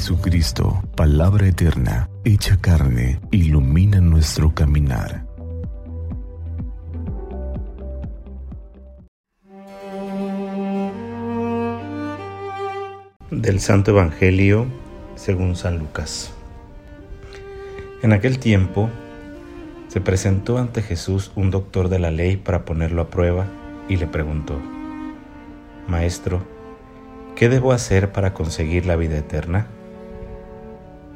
Jesucristo, palabra eterna, hecha carne, ilumina nuestro caminar. Del Santo Evangelio según San Lucas. En aquel tiempo se presentó ante Jesús un doctor de la ley para ponerlo a prueba y le preguntó, Maestro, ¿qué debo hacer para conseguir la vida eterna?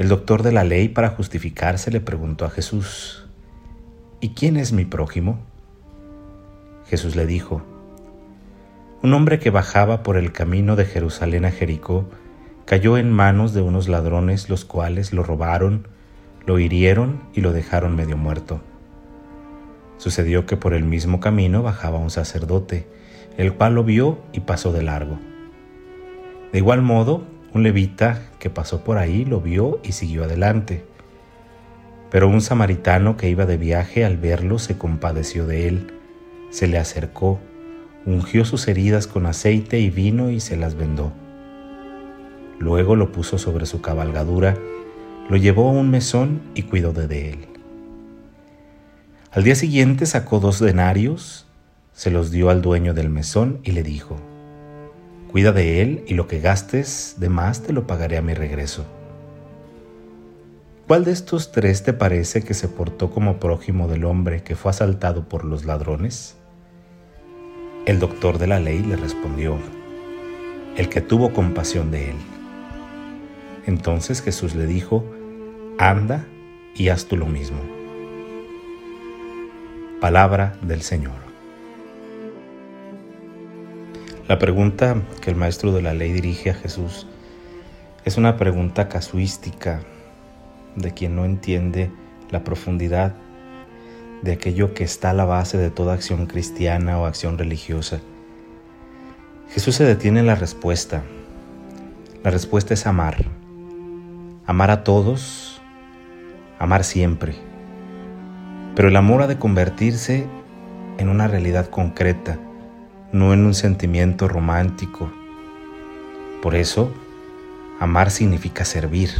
El doctor de la ley, para justificarse, le preguntó a Jesús, ¿Y quién es mi prójimo? Jesús le dijo, un hombre que bajaba por el camino de Jerusalén a Jericó cayó en manos de unos ladrones los cuales lo robaron, lo hirieron y lo dejaron medio muerto. Sucedió que por el mismo camino bajaba un sacerdote, el cual lo vio y pasó de largo. De igual modo, un levita que pasó por ahí lo vio y siguió adelante. Pero un samaritano que iba de viaje al verlo se compadeció de él, se le acercó, ungió sus heridas con aceite y vino y se las vendó. Luego lo puso sobre su cabalgadura, lo llevó a un mesón y cuidó de él. Al día siguiente sacó dos denarios, se los dio al dueño del mesón y le dijo, Cuida de él y lo que gastes de más te lo pagaré a mi regreso. ¿Cuál de estos tres te parece que se portó como prójimo del hombre que fue asaltado por los ladrones? El doctor de la ley le respondió, el que tuvo compasión de él. Entonces Jesús le dijo, anda y haz tú lo mismo. Palabra del Señor. La pregunta que el maestro de la ley dirige a Jesús es una pregunta casuística de quien no entiende la profundidad de aquello que está a la base de toda acción cristiana o acción religiosa. Jesús se detiene en la respuesta. La respuesta es amar. Amar a todos, amar siempre. Pero el amor ha de convertirse en una realidad concreta no en un sentimiento romántico. Por eso, amar significa servir,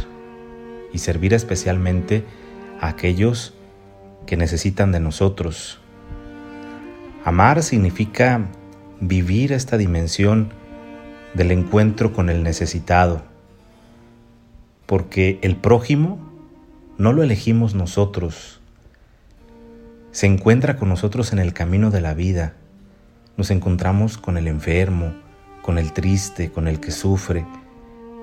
y servir especialmente a aquellos que necesitan de nosotros. Amar significa vivir esta dimensión del encuentro con el necesitado, porque el prójimo no lo elegimos nosotros, se encuentra con nosotros en el camino de la vida nos encontramos con el enfermo, con el triste, con el que sufre,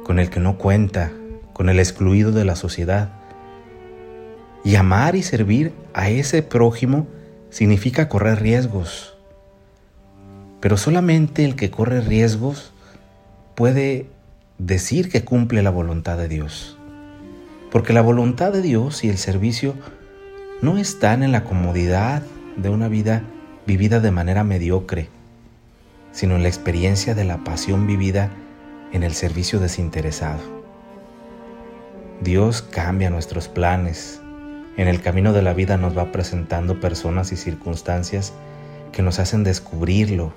con el que no cuenta, con el excluido de la sociedad. Y amar y servir a ese prójimo significa correr riesgos. Pero solamente el que corre riesgos puede decir que cumple la voluntad de Dios. Porque la voluntad de Dios y el servicio no están en la comodidad de una vida vivida de manera mediocre, sino en la experiencia de la pasión vivida en el servicio desinteresado. Dios cambia nuestros planes. En el camino de la vida nos va presentando personas y circunstancias que nos hacen descubrirlo.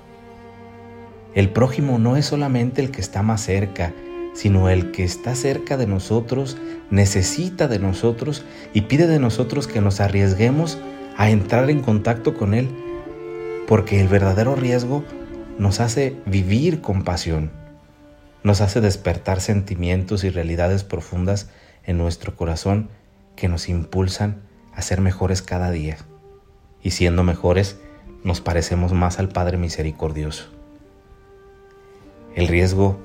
El prójimo no es solamente el que está más cerca, sino el que está cerca de nosotros, necesita de nosotros y pide de nosotros que nos arriesguemos a entrar en contacto con Él porque el verdadero riesgo nos hace vivir con pasión, nos hace despertar sentimientos y realidades profundas en nuestro corazón que nos impulsan a ser mejores cada día. Y siendo mejores, nos parecemos más al Padre Misericordioso. El riesgo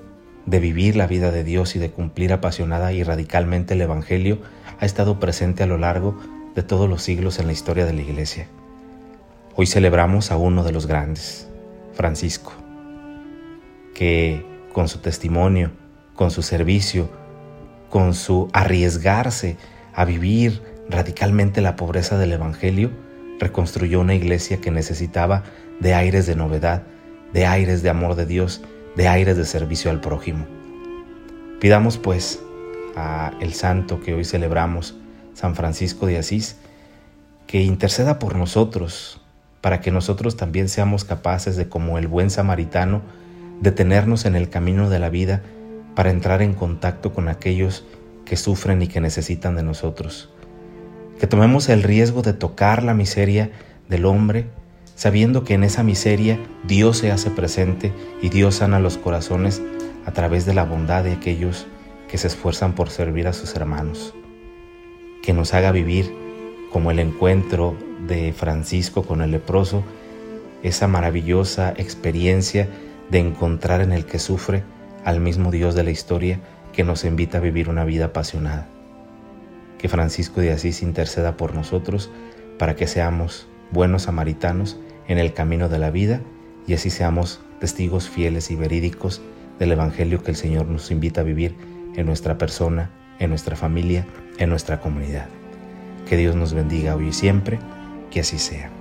de vivir la vida de Dios y de cumplir apasionada y radicalmente el Evangelio ha estado presente a lo largo de todos los siglos en la historia de la Iglesia. Hoy celebramos a uno de los grandes, Francisco, que con su testimonio, con su servicio, con su arriesgarse a vivir radicalmente la pobreza del Evangelio, reconstruyó una iglesia que necesitaba de aires de novedad, de aires de amor de Dios, de aires de servicio al prójimo. Pidamos pues a el santo que hoy celebramos, San Francisco de Asís, que interceda por nosotros, para que nosotros también seamos capaces de, como el buen samaritano, detenernos en el camino de la vida para entrar en contacto con aquellos que sufren y que necesitan de nosotros. Que tomemos el riesgo de tocar la miseria del hombre, sabiendo que en esa miseria Dios se hace presente y Dios sana los corazones a través de la bondad de aquellos que se esfuerzan por servir a sus hermanos. Que nos haga vivir como el encuentro de Francisco con el leproso, esa maravillosa experiencia de encontrar en el que sufre al mismo Dios de la historia que nos invita a vivir una vida apasionada. Que Francisco de Asís interceda por nosotros para que seamos buenos samaritanos en el camino de la vida y así seamos testigos fieles y verídicos del Evangelio que el Señor nos invita a vivir en nuestra persona, en nuestra familia, en nuestra comunidad. Que Dios nos bendiga hoy y siempre, que así sea.